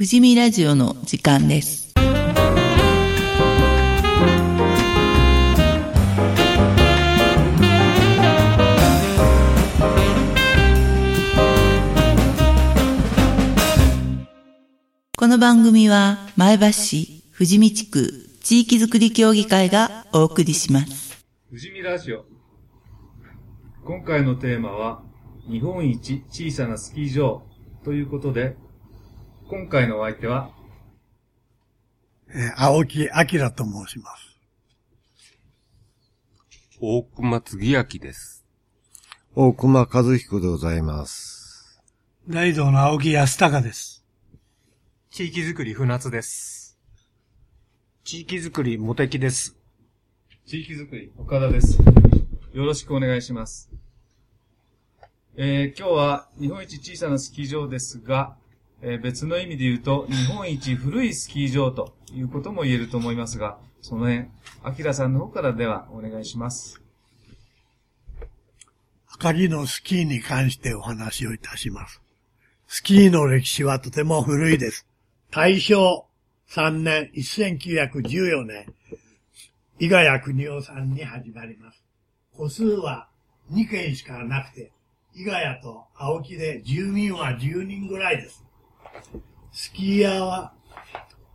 富士見ラジオの時間です。この番組は前橋市富士見地区地域づくり協議会がお送りします。富士見ラジオ。今回のテーマは、日本一小さなスキー場ということで、今回のお相手は、えー青木明と申します。大熊次明です。大熊和彦でございます。大道の青木康隆です。地域づくり船津です。地域づくりモテキです。地域づくり岡田です。よろしくお願いします。えー今日は日本一小さなスキー場ですが、えー別の意味で言うと、日本一古いスキー場ということも言えると思いますが、その辺、アキラさんの方からではお願いします。赤城のスキーに関してお話をいたします。スキーの歴史はとても古いです。大正3年、1914年、伊賀谷国夫さんに始まります。個数は2軒しかなくて、伊賀谷と青木で住民は10人ぐらいです。スキーヤーは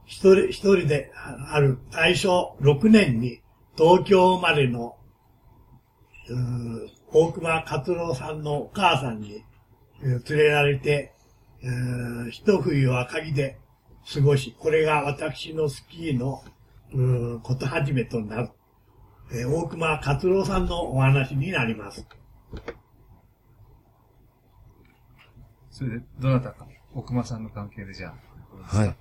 一人、一人である大正6年に東京生まれの大熊勝郎さんのお母さんに連れられて、一冬を赤城で過ごし、これが私のスキーのこと始めとなる。大熊勝郎さんのお話になります。それで、どなたか、奥間さんの関係でじゃあ。はい。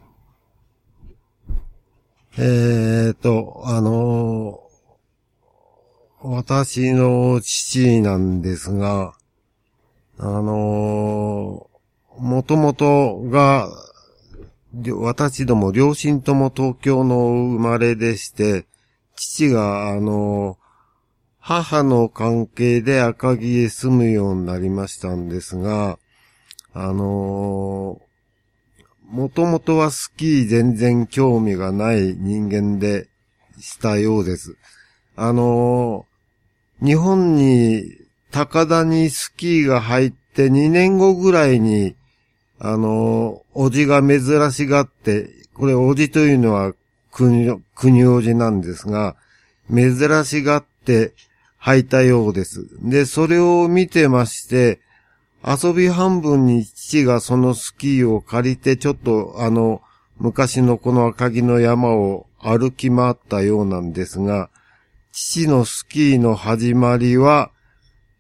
えーと、あのー私の父なんですが、あのーもともとが、私ども両親とも東京の生まれでして、父が、あのー母の関係で赤城へ住むようになりましたんですが、あのーもともとはスキー全然興味がない人間でしたようです。あのー日本に高田にスキーが入って2年後ぐらいに、あのーおじが珍しがって、これおじというのは国、国おじなんですが、珍しがって履いたようです。で、それを見てまして、遊び半分に父がそのスキーを借りて、ちょっとあの、昔のこの赤城の山を歩き回ったようなんですが、父のスキーの始まりは、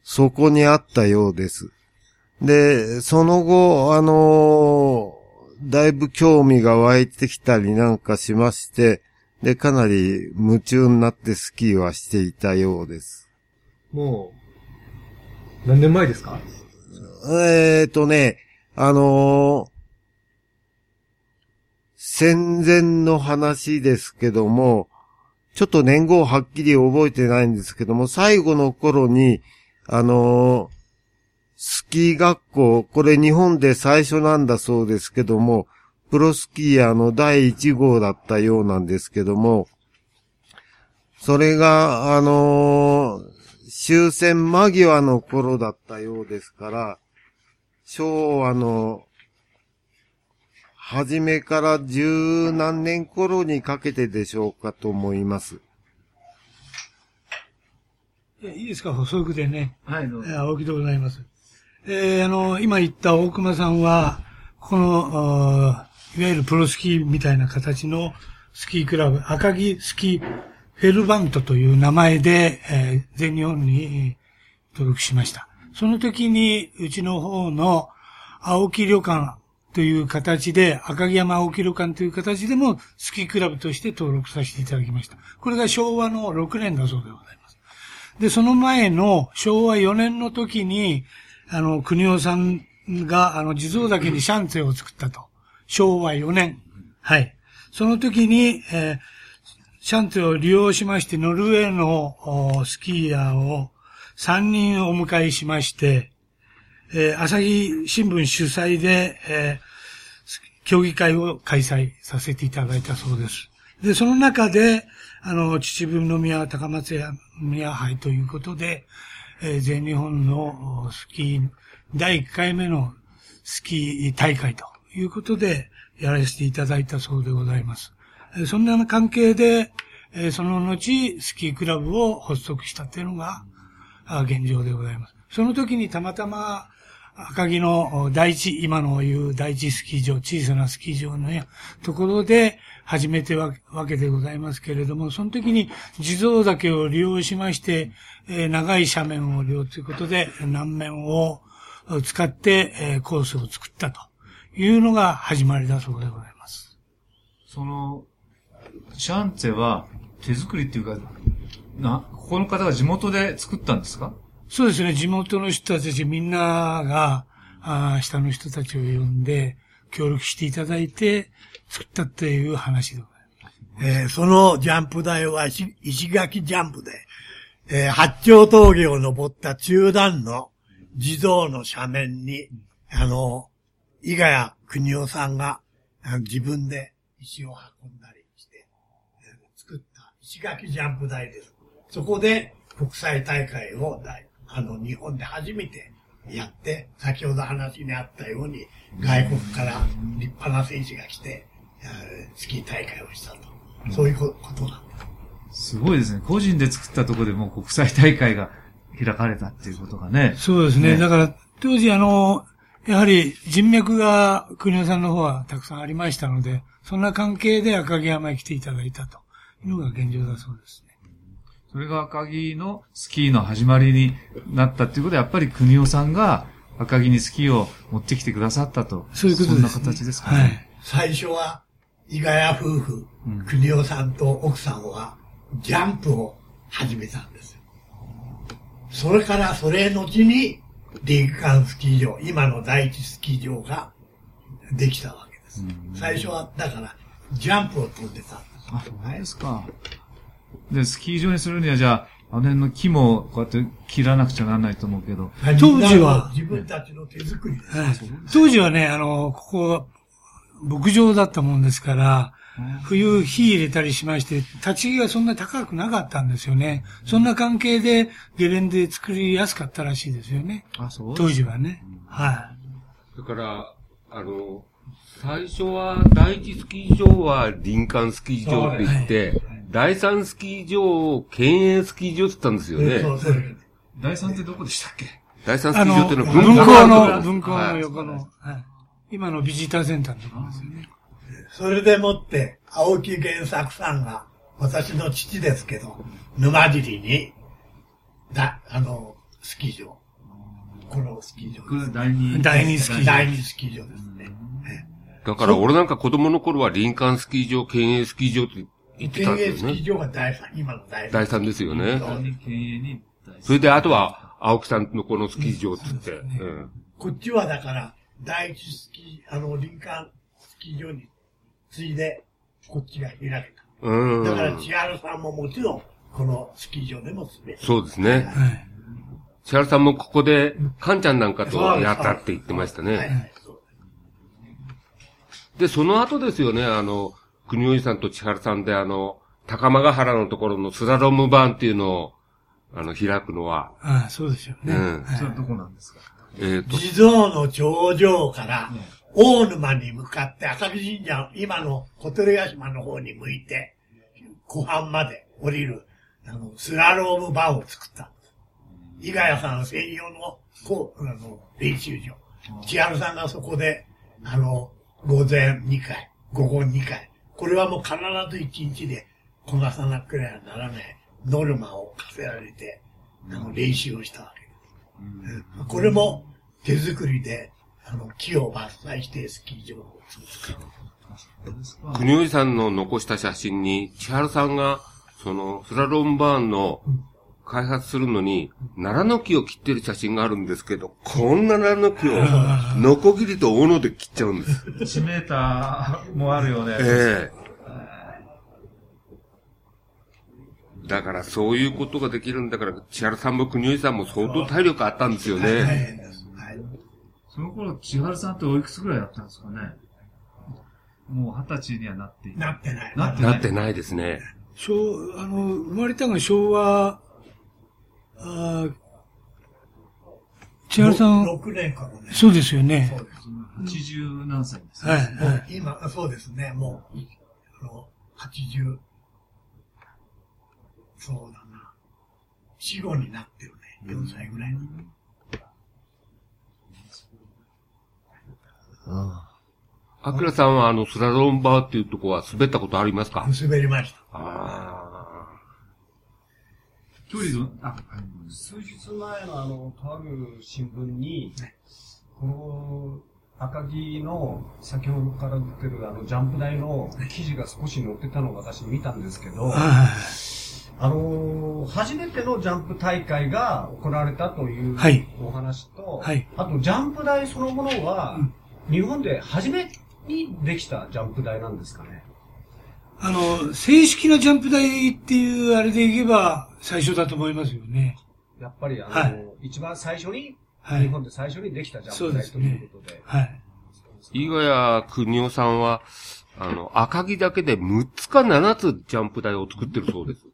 そこにあったようです。で、その後、あのだいぶ興味が湧いてきたりなんかしまして、で、かなり夢中になってスキーはしていたようです。もう、何年前ですか？えーとね、あのー戦前の話ですけども、ちょっと年号はっきり覚えてないんですけども、最後の頃に、あのースキー学校、これ日本で最初なんだそうですけども、プロスキーヤーの第1号だったようなんですけども、それが、あのー終戦間際の頃だったようですから、昭和の、初めから十何年頃にかけてでしょうかと思います。いやいいですか？補足でね。はい、どうぞ。えー青木でございます。えーあの、今言った大熊さんは、この、いわゆるプロスキーみたいな形のスキークラブ、赤城スキーフェルバントという名前で、えー全日本にえー登録しました。その時に、うちの方の青木旅館という形で、赤城山青木旅館という形でもスキークラブとして登録させていただきました。これが昭和の6年だそうでございます。で、その前の昭和4年の時に、あの、国尾さんが、あの、地蔵岳にシャンツェを作ったと。昭和4年。はい。その時に、えーシャンツェを利用しまして、ノルウェーのおスキーヤーを3人お迎えしまして、えー朝日新聞主催で、えー競技会を開催させていただいたそうです。で、その中で、あの、秩父宮高松宮杯ということで、えー全日本のスキー、第1回目のスキー大会ということで、やらせていただいたそうでございます。そんな関係で、その後、スキークラブを発足したというのが、現状でございます。その時にたまたま、赤城の第一、今の言う第一スキー場、小さなスキー場のところで始めてわけでございますけれども、その時に地蔵岳を利用しまして、え長い斜面を利用ということで、南面を使って、えコースを作ったというのが始まりだそうでございます。その、シャンツェは手作りっていうか、な、ここの方が地元で作ったんですか？そうですね、地元の人たちみんなが、あー下の人たちを呼んで、協力していただいて、作ったっていう話でございます。えーそのジャンプ台は石石垣ジャンプで、えー八丁峠を登った中段の地蔵の斜面に、あの、伊賀谷国夫さんが自分で石を運んだりして、えー作った石垣ジャンプ台です。そこで国際大会を大あの日本で初めてやって、先ほど話にあったように外国から立派な選手が来て、えースキー大会をしたと。そういうこことなんです。すごいですね。個人で作ったところでもう国際大会が開かれたっていうことがね。そうですね。ねだから、当時あの、やはり人脈が国尾さんの方はたくさんありましたので、そんな関係で赤城山へ来ていただいたというのが現状だそうですね。それが赤城のスキーの始まりになったっていうことで、やっぱり国尾さんが赤城にスキーを持ってきてくださったと。そういうことです、ね。そんな形ですかね。はい。最初は、伊賀谷夫婦うん、国夫さんと奥さんは、ジャンプを始めたんですよ。それから、それ後に、リンカンスキー場、今の第一スキー場ができたわけです。最初は、だから、ジャンプを飛んでたんです。あ、そうですか。で、スキー場にするには、じゃあ、あの辺の木もこうやって切らなくちゃならないと思うけど。当時は自分たちの手作りです。はい当時はね、あの、ここは牧場だったもんですから、冬火入れたりしまして、立ち木がそんな高くなかったんですよね。そんな関係でゲレンデ作りやすかったらしいですよね。あ、そう当時はね。はだから、あの、最初は第一スキー場は林間スキー場って言って、第三スキー場を県営スキー場って言ったんですよね。そうそうです第三ってどこでしたっけ？第三スキー場っていうのは文が庫の、文庫はいの横の、はい今のビジターセンターのところですよね。それでもって、青木源作さんが、私の父ですけど、沼尻に、だ、あの、スキー場。このスキー場これです。第二。第二スキー場第二スキー場ですね。だから俺なんか子供の頃は林間スキー場、県営スキー場って言ってたん県営ですよね。スキー場が第三、今の第三。第三ですよね。そう第二県営に第それであとは青木さんのこのスキー場って言って。うんこっちはだから、第一スキー、あの、林間スキー場に次いで、こっちが開けた。うん。だから、千春さんももちろん、このスキー場でも滑る。そうですね。はい。千原さんもここで、カンちゃんなんかとやったって言ってましたはいはね。い。で、その後ですよね、あの、国吉さんと千原さんであの、高間ヶ原のところのスラローム版っていうのを、あの、開くのは、ああ、そうですよね。うんそれはどこなんですか？えっ、と、地蔵の頂上から、大沼に向かって赤城神社、今の小鳥ヶ島の方に向いて、湖畔まで降りる、あの、スラロームバーを作ったんです。伊賀谷さん専用の、こう、あの、練習場。千春さんがそこで、あの、午前2回、午後2回。これはもう必ず1日でこなさなくれはならないノルマを課せられて、あの、練習をしたわけです。うんこれも手作りで、あの、木を伐採してスキー場を作る。国吉さんの残した写真に、千原さんが、その、スラロームバーンの開発するのに、奈良の木を切ってる写真があるんですけど、こんな奈良の木を、ノコギリと斧で切っちゃうんです。1メーターもあるよね。ええだからそういうことができるんだから、千原さんも国吉さんも相当体力あったんですよ大ね。変です。はい。その頃、千春さんっておいくつぐらいだったんですかねもう二十歳にはなっている。なってない。なってなないってないですね。昭、あの、生まれたのが昭和、あー千春さん、6年からね。そうですよねそ。うです。八十何歳ですね。はい、はい。今、そうですね、もう、あの、80、そうだな。死後になってるね。4歳ぐらいに。アキラさんはあの、スラロームバーっていうとこは滑ったことありますか？滑りました。あ距離ど、あ、数日前のあの、とある新聞に、この赤木の先ほどから出てるあのジャンプ台の記事が少し載ってたのを私見たんですけど、はいあのー初めてのジャンプ大会が行われたというはい。お話と、はい。あとジャンプ台そのものは、日本で初めにできたジャンプ台なんですかね。あの、正式なジャンプ台っていうあれでいけば最初だと思いますよね。やっぱりあの、はい一番最初に、はい日本で最初にできたジャンプ台ということで。はい。伊賀谷邦夫さんは、あの、赤木だけで6つか7つジャンプ台を作ってるそうです。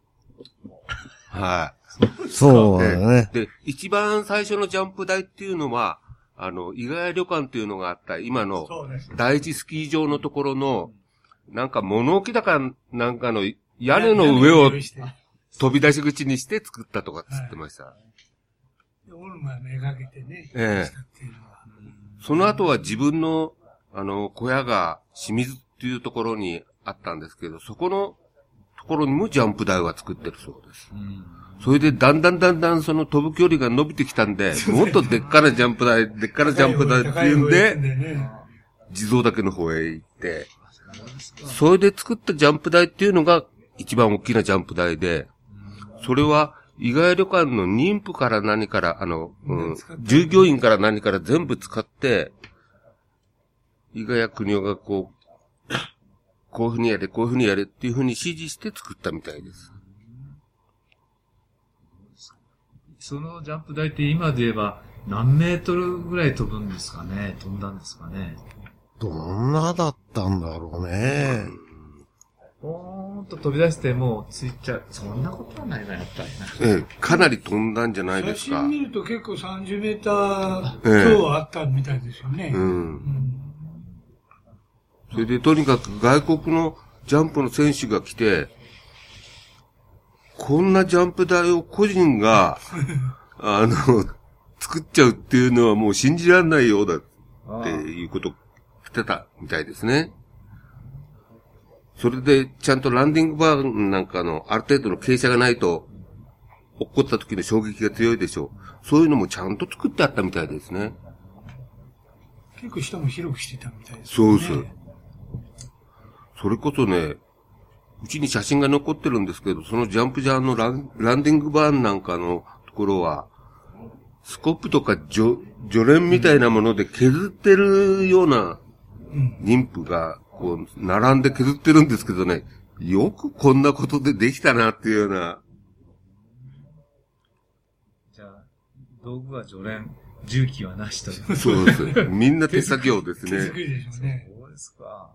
はい。そうだね。で、一番最初のジャンプ台っていうのは、あの、伊賀谷旅館っていうのがあった、今のそうです。第一スキー場のところの、なんか物置だかなんかの屋根の上を飛び出し口にして作ったとかっつってました。オルマめがけてね。ええ。その後は自分の、あの、小屋が清水っていうところにあったんですけど、そこのところにもジャンプ台は作ってるそうです。それでだんだんだんだんその飛ぶ距離が伸びてきたんで、もっとでっからジャンプ台、でっからジャンプ台っていうんで、ね、地蔵岳の方へ行って、それで作ったジャンプ台っていうのが一番大きなジャンプ台で、それは、伊賀谷旅館の妊婦から何から、あの、うん、従業員から何から全部使って、伊賀谷国夫がこう、こういうふうにやれ、こういうふうにやれっていうふうに指示して作ったみたいです。そのジャンプ台って今で言えば何メートルぐらい飛ぶんですかね？飛んだんですかね？どんなだったんだろうね。ポーンと飛び出してもうついちゃう。そんなことはないな、やっぱりな。ええ、かなり飛んだんじゃないですか写真。見ると結構30メーター超あったみたいですよね。うん。それでとにかく外国のジャンプの選手が来て、こんなジャンプ台を個人が、あの、作っちゃうっていうのはもう信じられないようだっていうことしてたみたいですね。それで、ちゃんとランディングバーなんかのある程度の傾斜がないと、落っこった時の衝撃が強いでしょう。そういうのもちゃんと作ってあったみたいですね。結構下も広くしてたみたいです、ね。そうです。それこそね、うちに写真が残ってるんですけど、そのジャンプジャーのランランディングバーンなんかのところは、スコップとか除除連みたいなもので削ってるような妊婦が、こう、並んで削ってるんですけどね、よくこんなことでできたなっていうような、じゃあ、道具は除連、重機はなしと。そうです。みんな手作業ですね手作。りでしょうね。そうですか。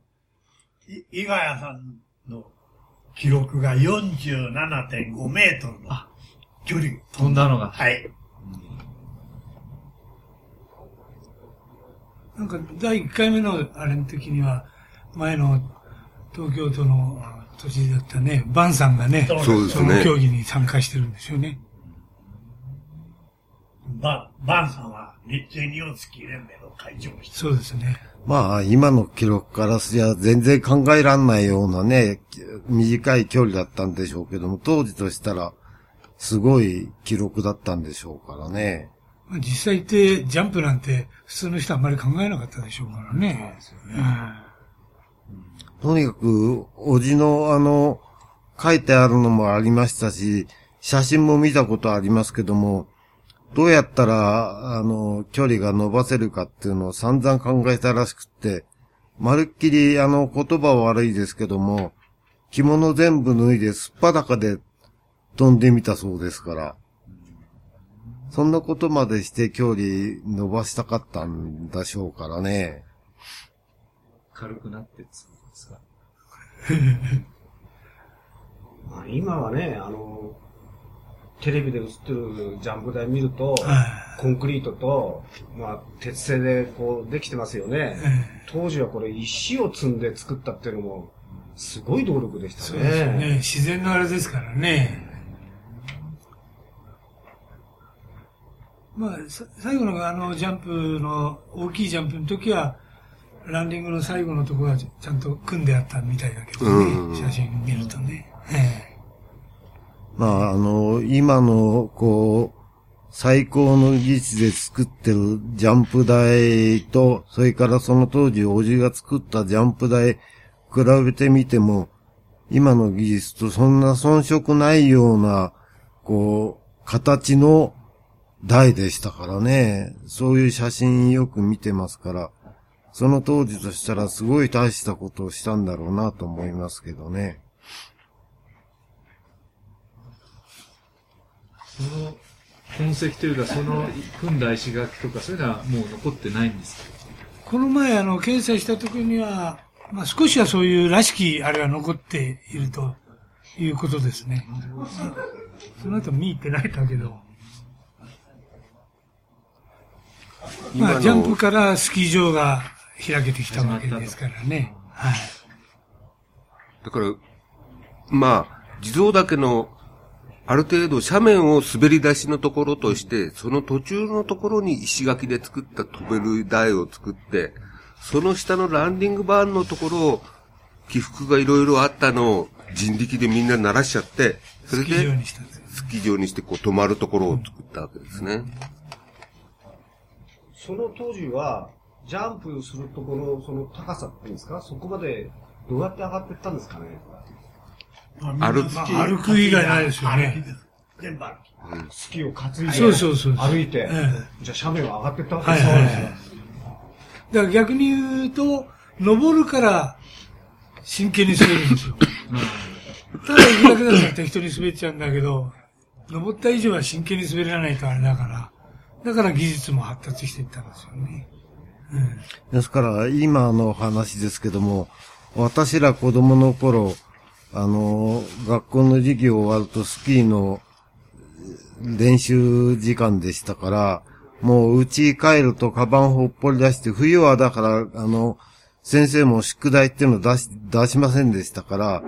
い伊賀谷さんの記録が47.5メートルの距離。飛んだのが。はい。なんか第1回目のあれの時には、前の東京都のあ都知事だったね、バンさんがね、そうですね。その競技に参加してるんですよね。ババンさんは日全日本スキー連盟の会長をしてそうですね。まあ、今の記録からすりゃ全然考えらんないようなね、短い距離だったんでしょうけども、当時としたら、すごい記録だったんでしょうからね。まあ、実際ってジャンプなんて普通の人はあんまり考えなかったでしょうからね。とにかく、おじのあの、書いてあるのもありましたし、写真も見たことありますけども、どうやったら、あの、距離が伸ばせるかっていうのを散々考えたらしくって、まるっきり、あの、言葉は悪いですけども、着物全部脱いですっぱだかで飛んでみたそうですから、そんなことまでして距離伸ばしたかったんでしょうからね。軽くなってつですか まあ今はね、あの、テレビで映ってるジャンプ台見ると、はコンクリートと、まあ、鉄製でこうできてますよね。え当時はこれ石を積んで作ったっていうのも、すごい努力でしたね。そうですよね。自然のあれですからね。まあ、さ最後のあのジャンプの、大きいジャンプの時は、ランディングの最後のところはちゃんと組んであったみたいだけどうんね、写真見るとね。えまあ、あの、今の、こう、最高の技術で作ってるジャンプ台と、それからその当時、おじが作ったジャンプ台、比べてみても、今の技術とそんな遜色ないような、こう、形の台でしたからね。そういう写真よく見てますから、その当時としたらすごい大したことをしたんだろうなと思いますけどね。その痕跡というか、その組んだ石垣とか、そういうのはもう残ってないんですこの前、あの、検査した時には、まあ少しはそういうらしきあれが残っているということですね。その後見入ってないだけど。まあ、ジャンプからスキー場が開けてきたわけですからね。はい。だから、まあ、地蔵岳のある程度斜面を滑り出しのところとして、その途中のところに石垣で作った飛べる台を作って、その下のランディングバーンのところを起伏がいろいろあったのを人力でみんな鳴らしちゃって、それで。スキー場にしてこう止まるところを作ったわけですね。その当時は、ジャンプするところ、その高さっていうんですか、そこまでどうやって上がっていったんですかね？歩まあ、歩く以外ないですよね。全部歩き。スキーを担いで、そうそうそう歩いて、えじゃあ斜面は上がっていったわけはいですよ。はいはい。だから逆に言うと、登るから真剣に滑るんですよ。ただ行くだけだったら適当に滑っちゃうんだけど、登った以上は真剣に滑らないとあれだから、だから技術も発達していったんですよね。うんですから、今の話ですけども、私ら子供の頃、あの、学校の授業終わるとスキーの練習時間でしたから、もう家帰るとカバンほっぽり出して、冬はだから、あの、先生も宿題っていうの出し、出しませんでしたから、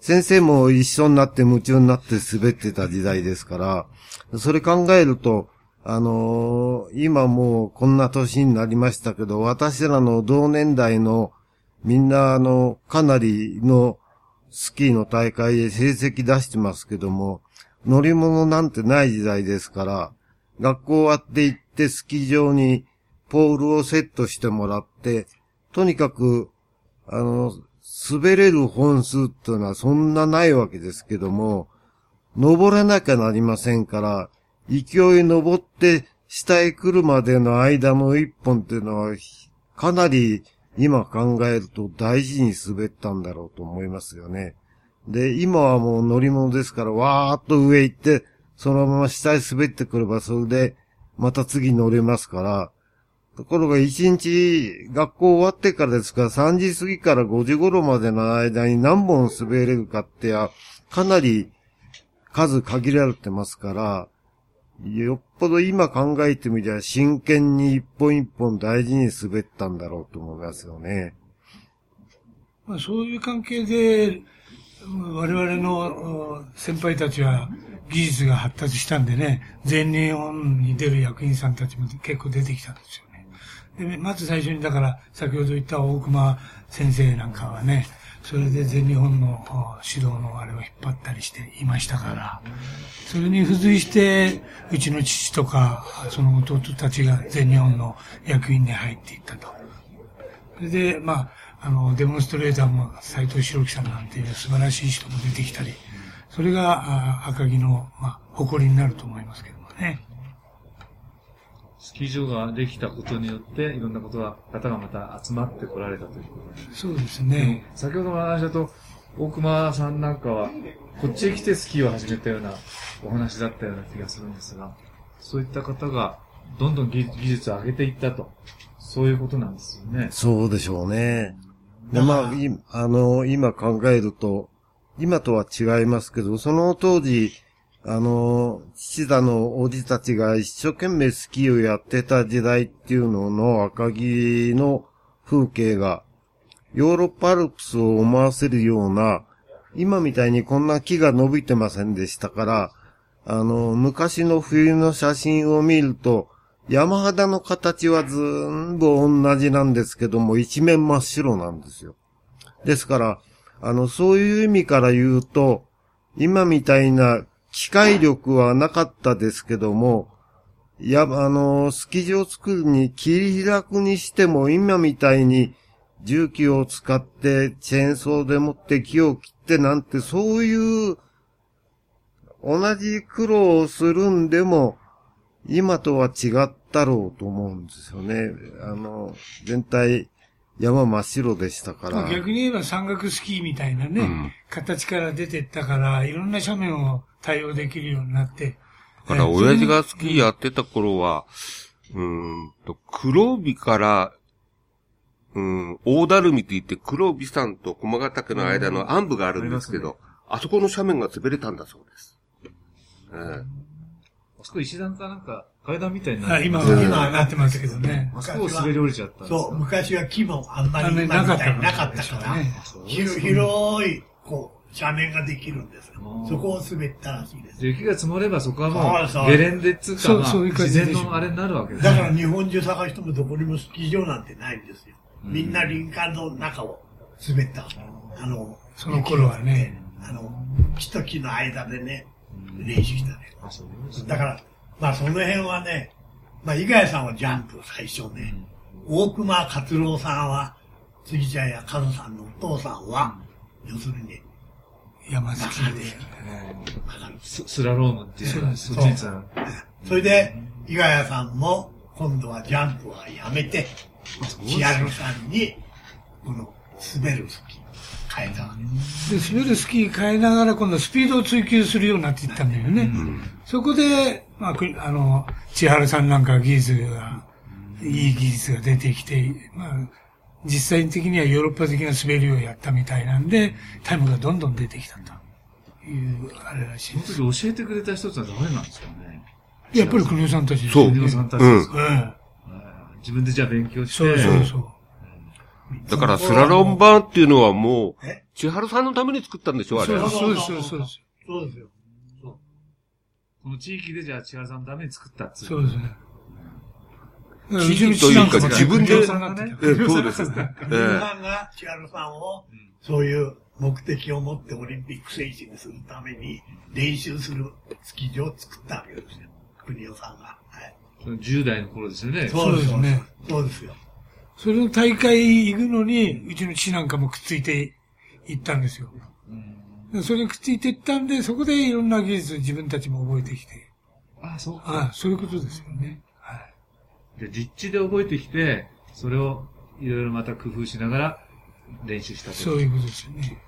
先生も一緒になって夢中になって滑ってた時代ですから、それ考えると、あのー今もうこんな年になりましたけど、私らの同年代のみんなあの、かなりのスキーの大会で成績出してますけども、乗り物なんてない時代ですから、学校終わって行ってスキー場にポールをセットしてもらって、とにかく、あの、滑れる本数っていうのはそんなないわけですけども、登らなきゃなりませんから、勢い登って下へ来るまでの間の一本っていうのは、かなり今考えると大事に滑ったんだろうと思いますよね。で、今はもう乗り物ですから、わーっと上行って、そのまま下へ滑ってくれば、それで、また次乗れますから、ところが一日学校終わってからですから、3時過ぎから5時頃までの間に何本滑れるかってや、かなり数限られてますから、よっぽど今考えてみりゃ真剣に一本一本大事に滑ったんだろうと思いますよね。まあ、そういう関係で、我々の先輩たちは技術が発達したんでね、全日本に出る役員さんたちも結構出てきたんですよね。で、まず最初にだから、先ほど言った大熊先生なんかはね、それで全日本の指導のあれを引っ張ったりしていましたから、それに付随して、うちの父とか、その弟たちが全日本の役員に入っていったと。それで、まあ、あの、デモンストレーターも斎藤白樹さんなんていう素晴らしい人も出てきたり、それがあ赤城の、まあ、誇りになると思いますけどもね。スキー場ができたことによって、いろんなことが、方がまた集まってこられたということです。そうですね。先ほどの話だと、大熊さんなんかは、こっちへ来てスキーを始めたようなお話だったような気がするんですが、そういった方が、どんどん技技術を上げていったと。そういうことなんですよね。そうでしょうね。で、まあ、いあの、今考えると、今とは違いますけど、その当時、あの、父だのおじたちが一生懸命スキーをやってた時代っていうのの赤城の風景が、ヨーロッパアルプスを思わせるような、今みたいにこんな木が伸びてませんでしたから、あの、昔の冬の写真を見ると、山肌の形は全部同じなんですけども、一面真っ白なんですよ。ですから、あの、そういう意味から言うと、今みたいな機械力はなかったですけども、いや、あの、スキー場を作るに切り開くにしても、今みたいに重機を使ってチェーンソーでもって木を切ってなんて、そういう同じ苦労をするんでも、今とは違ったろうと思うんですよね。あの、全体山真っ白でしたから。まあ逆に言えば山岳スキーみたいなね、うん形から出てったから、いろんな斜面を対応できるようになって。だから、えー親父がスキーやってた頃は、うーんと、黒帯から、うん、大だるみって言って黒帯山と駒ヶ岳の間の暗部があるんですけど、あそこの斜面が滑れたんだそうです。ええあそこ石段かなんか階段みたいになあって今は、今はなってますけどね。あそこを滑り降りちゃったんですか？そう、昔は木もあんまり今みたいになかっなかったたから、ね広広い、こう、斜面ができるんです。そこを滑ったらしいです。で雪が積もればそこはもそうゲレンデっつうか、自然のあれになるわけですだね。から日本中探してもどこにもスキー場なんてないんですよ。みんな林間の中を滑った。あの、その頃はね。あの、木と木の間でね、練習したねだから、まあその辺はね、まあ、伊賀谷さんはジャンプ最初ね、大熊勝郎さんは、杉茶屋和さんのお父さんは、要するに、山スキーで。ススラロームっていうのは、そっちにつながるそれで、伊賀谷さんも、今度はジャンプはやめて、千春さんに、この、滑るスキーを変えたわけです。で、滑るスキー変えながら今度スピードを追求するようになっていったんだよね。そこで、まあ、くあの、千春さんなんか技術が、いい技術が出てきて、まあ、実際的にはヨーロッパ的な滑りをやったみたいなんで、タイムがどんどん出てきたという、あれらしいです。その時教えてくれた人ってのは誰なんですかねやっぱり国尾さんたちですそう国尾さんたちですか、うん。自分でじゃあ勉強して。そうそうそう。だから、スラロンバーンっていうのはもうえ、千春さんのために作ったんでしょあれ。そうそうです、そうです、そうです。そうですよ。この地域でじゃあ千原さんのために作ったっつそうですね。地域というか自分でそうです。え国尾さんが千春さんを、そういう目的を持ってオリンピック選手にするために練習するスキー場を作ったわけですよ。国尾さんが。はい。その10代の頃ですよね。そうですね。そうですよ。それの大会行くのに、うちの父なんかもくっついて行ったんですよ。でそれにくっついて行ったんで、そこでいろんな技術を自分たちも覚えてきて。あ、そうか。ああそういうことですよね。はい。で、実地で覚えてきて、それをいろいろまた工夫しながら練習したとそういうことですよね。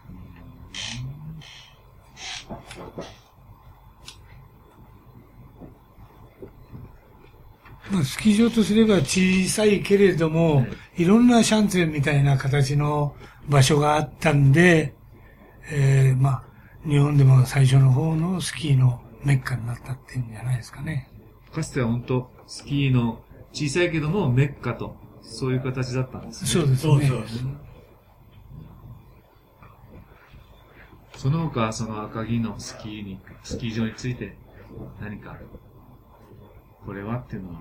まあ、スキー場とすれば小さいけれども、いろんなシャンツェンみたいな形の場所があったんで、えー、まあ、日本でも最初の方のスキーのメッカになったっていうんじゃないですかね。かつては本当スキーの小さいけどもメッカと、そういう形だったんですね。そうですね。そうそう。その他、その赤城のスキーに、スキー場について何か、これはっていうのは、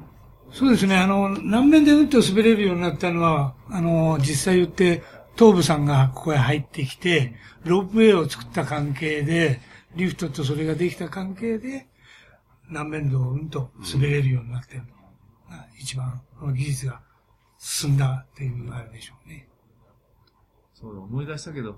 そうですね。あの、南面でうんと滑れるようになったのは、あの、実際言って、東部さんがここへ入ってきて、ロープウェイを作った関係で、リフトとそれができた関係で、南面道をうんと滑れるようになってるのが、一番、この技術が進んだっていうあれでしょうね。そう思い出したけど、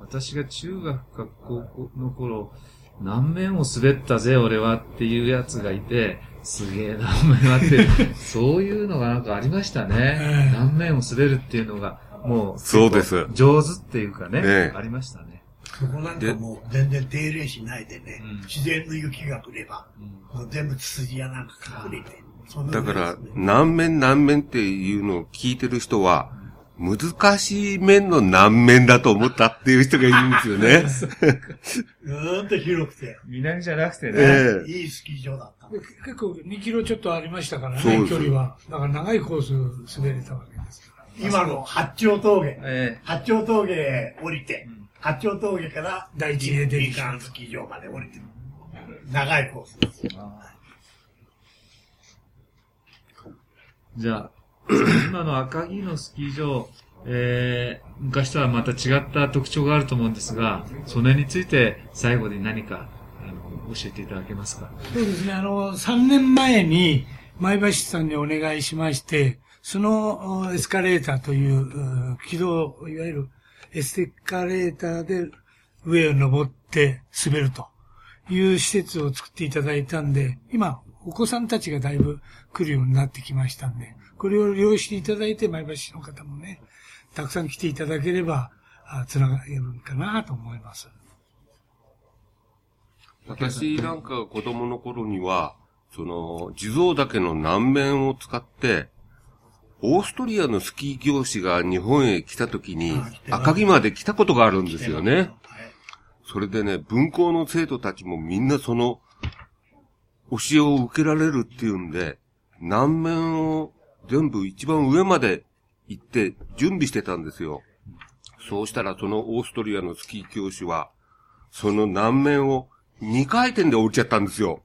私が中学か高校の頃、何面を滑ったぜ、俺はっていうやつがいて、すげえ何面はって、そういうのがなんかありましたね。ええ何面を滑るっていうのが、もう、そうです上手っていうかね、ええありましたね。そこなんかもう全然手入れしないでね、うん自然の雪が降れば、もう全部ツツジやなんか隠れて。そんなだからぐいですね、何面何面っていうのを聞いてる人は、難しい面の難面だと思ったっていう人がいるんですよね。うーんと広くて、南じゃなくてね。ええいいスキー場だった。で結構2キロちょっとありましたからね、距離は。だから長いコース滑れたわけです。今の八丁峠。え八丁峠へ降りて、八丁峠から第一へ出てきたリカンスキー場まで降りてる。長いコースです。えじゃあ、今の赤城のスキー場、えー、昔とはまた違った特徴があると思うんですが、その辺について最後に何か、あの、教えていただけますか？そうですね、あの、3年前に前橋さんにお願いしまして、そのエスカレーターという、軌道、いわゆるエスカレーターで上を登って滑るという施設を作っていただいたんで、今、お子さんたちがだいぶ来るようになってきましたんで、これを利用していただいて、前橋市の方もね、たくさん来ていただければ、あつながるかなと思います。私なんか子供の頃には、その、地蔵岳の南面を使って、オーストリアのスキー教師が日本へ来た時に、赤城まで来たことがあるんですよね。それでね、文校の生徒たちもみんなその、教えを受けられるっていうんで、南面を全部一番上まで行って準備してたんですよ。そうしたらそのオーストリアのスキー教師は、その南面を2回転で降りちゃったんですよ。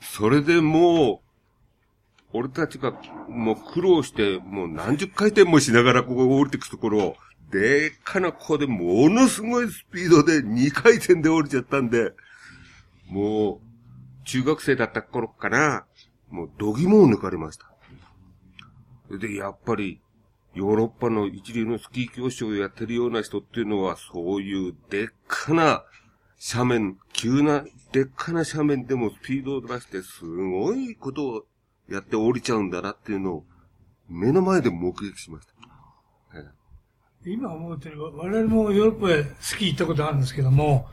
それでもう、俺たちがもう苦労して、もう何十回転もしながらここ降りてくところを、でっかなここでものすごいスピードで2回転で降りちゃったんで、もう、中学生だった頃かな、もう度肝を抜かれました。で、やっぱり、ヨーロッパの一流のスキー教師をやってるような人っていうのは、そういうでっかな斜面、急なでっかな斜面でもスピードを出して、すごいことをやって降りちゃうんだなっていうのを、目の前で目撃しました。今思うと、我々もヨーロッパへスキー行ったことあるんですけども、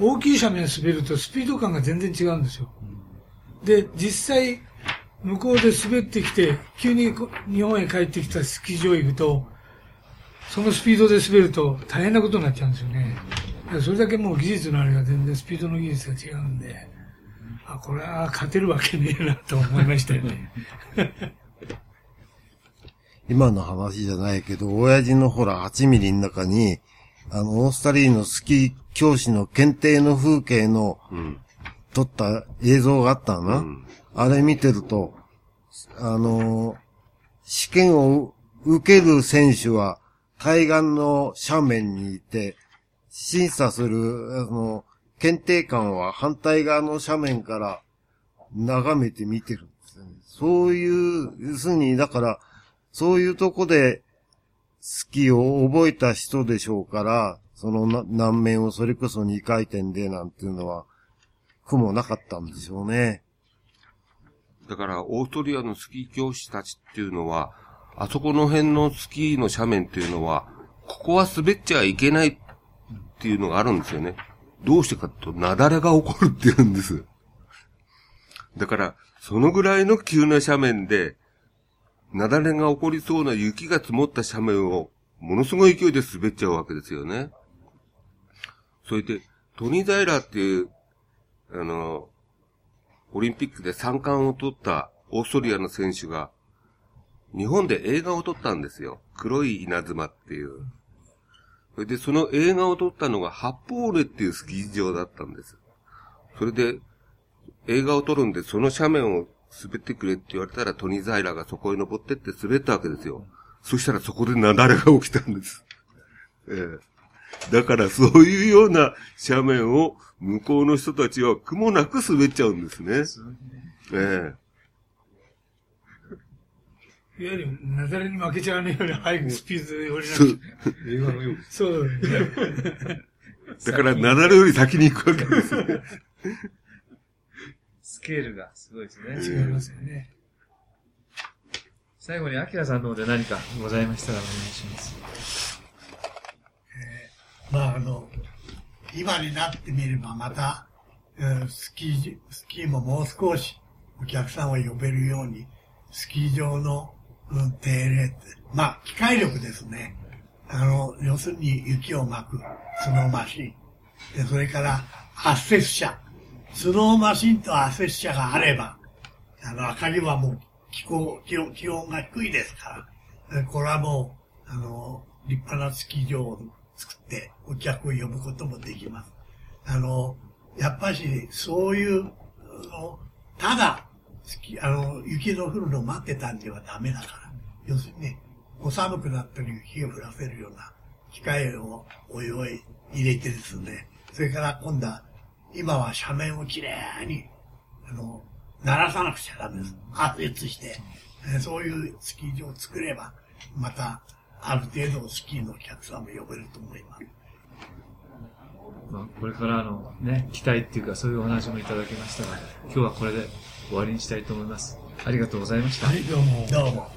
大きい斜面滑るとスピード感が全然違うんですよ。で、実際、向こうで滑ってきて、急に日本へ帰ってきたスキー場行くと、そのスピードで滑ると大変なことになっちゃうんですよね。それだけもう技術のあれが全然スピードの技術が違うんで、あ、これは勝てるわけねえなと思いましたよね。今の話じゃないけど、親父のほら8ミリの中に、あの、オーストリアのスキー教師の検定の風景のうん。撮った映像があったのな。うんあれ見てると、あのー試験を受ける選手は対岸の斜面にいて、審査する、あの、検定官は反対側の斜面から眺めて見てるんですよね。そういう、要するに、だから、そういうとこで、スキーを覚えた人でしょうから、そのな南面をそれこそ2回転でなんていうのは、苦もなかったんでしょうね。だから、オーストリアのスキー教師たちっていうのは、あそこの辺のスキーの斜面っていうのは、ここは滑っちゃいけないっていうのがあるんですよね。どうしてかと、雪崩が起こるっていうんです。だから、そのぐらいの急な斜面で、雪崩が起こりそうな雪が積もった斜面を、ものすごい勢いで滑っちゃうわけですよね。それで、トニザイラーっていう、あの、オリンピックで三冠を取ったオーストリアの選手が、日本で映画を撮ったんですよ。黒い稲妻っていう。それで、その映画を撮ったのが八方折っていうスキー場だったんです。それで、映画を撮るんで、その斜面を滑ってくれって言われたら、トニー・ザイラーがそこへ登ってって滑ったわけですよ。そしたらそこで雪崩が起きたんです。ええだからそういうような斜面を向こうの人たちは苦もなく滑っちゃうんですね。えいわゆる、雪崩に負けちゃわねえように速くスピードで降りえなそうきゃ。映画のようそうだね。だから雪崩より先に行くわけですよ。スケールがすごいですね。違いますよね。最後に、アキラさんの方で何かございましたらお願いします。まああの、今になってみればまた、えースキー、スキーももう少しお客さんを呼べるように、スキー場の、まあ、機械力ですね。あの、要するに雪を巻く、スノーマシン。で、それから、圧雪車。スノーマシンと圧雪車があれば、あの、赤城はもう気候、気温、気温が低いですから、これはもう、あの、立派なスキー場を作って、お客を呼ぶこともできます。あの、やっぱし、そういう、ただ、あの、雪の降るのを待ってたんではダメだから。要するにね、お寒くなったら雪を降らせるような機械をおいおい入れてですね、それから今度は、今は斜面をきれいに、あの、鳴らさなくちゃダメです。圧雪して、えそういうスキー場を作れば、また、ある程度スキーのお客さんも呼べると思います。まあ、これからのね、期待っていうかそういうお話もいただきましたが、今日はこれで終わりにしたいと思います。ありがとうございました。はい、どうも。どうも。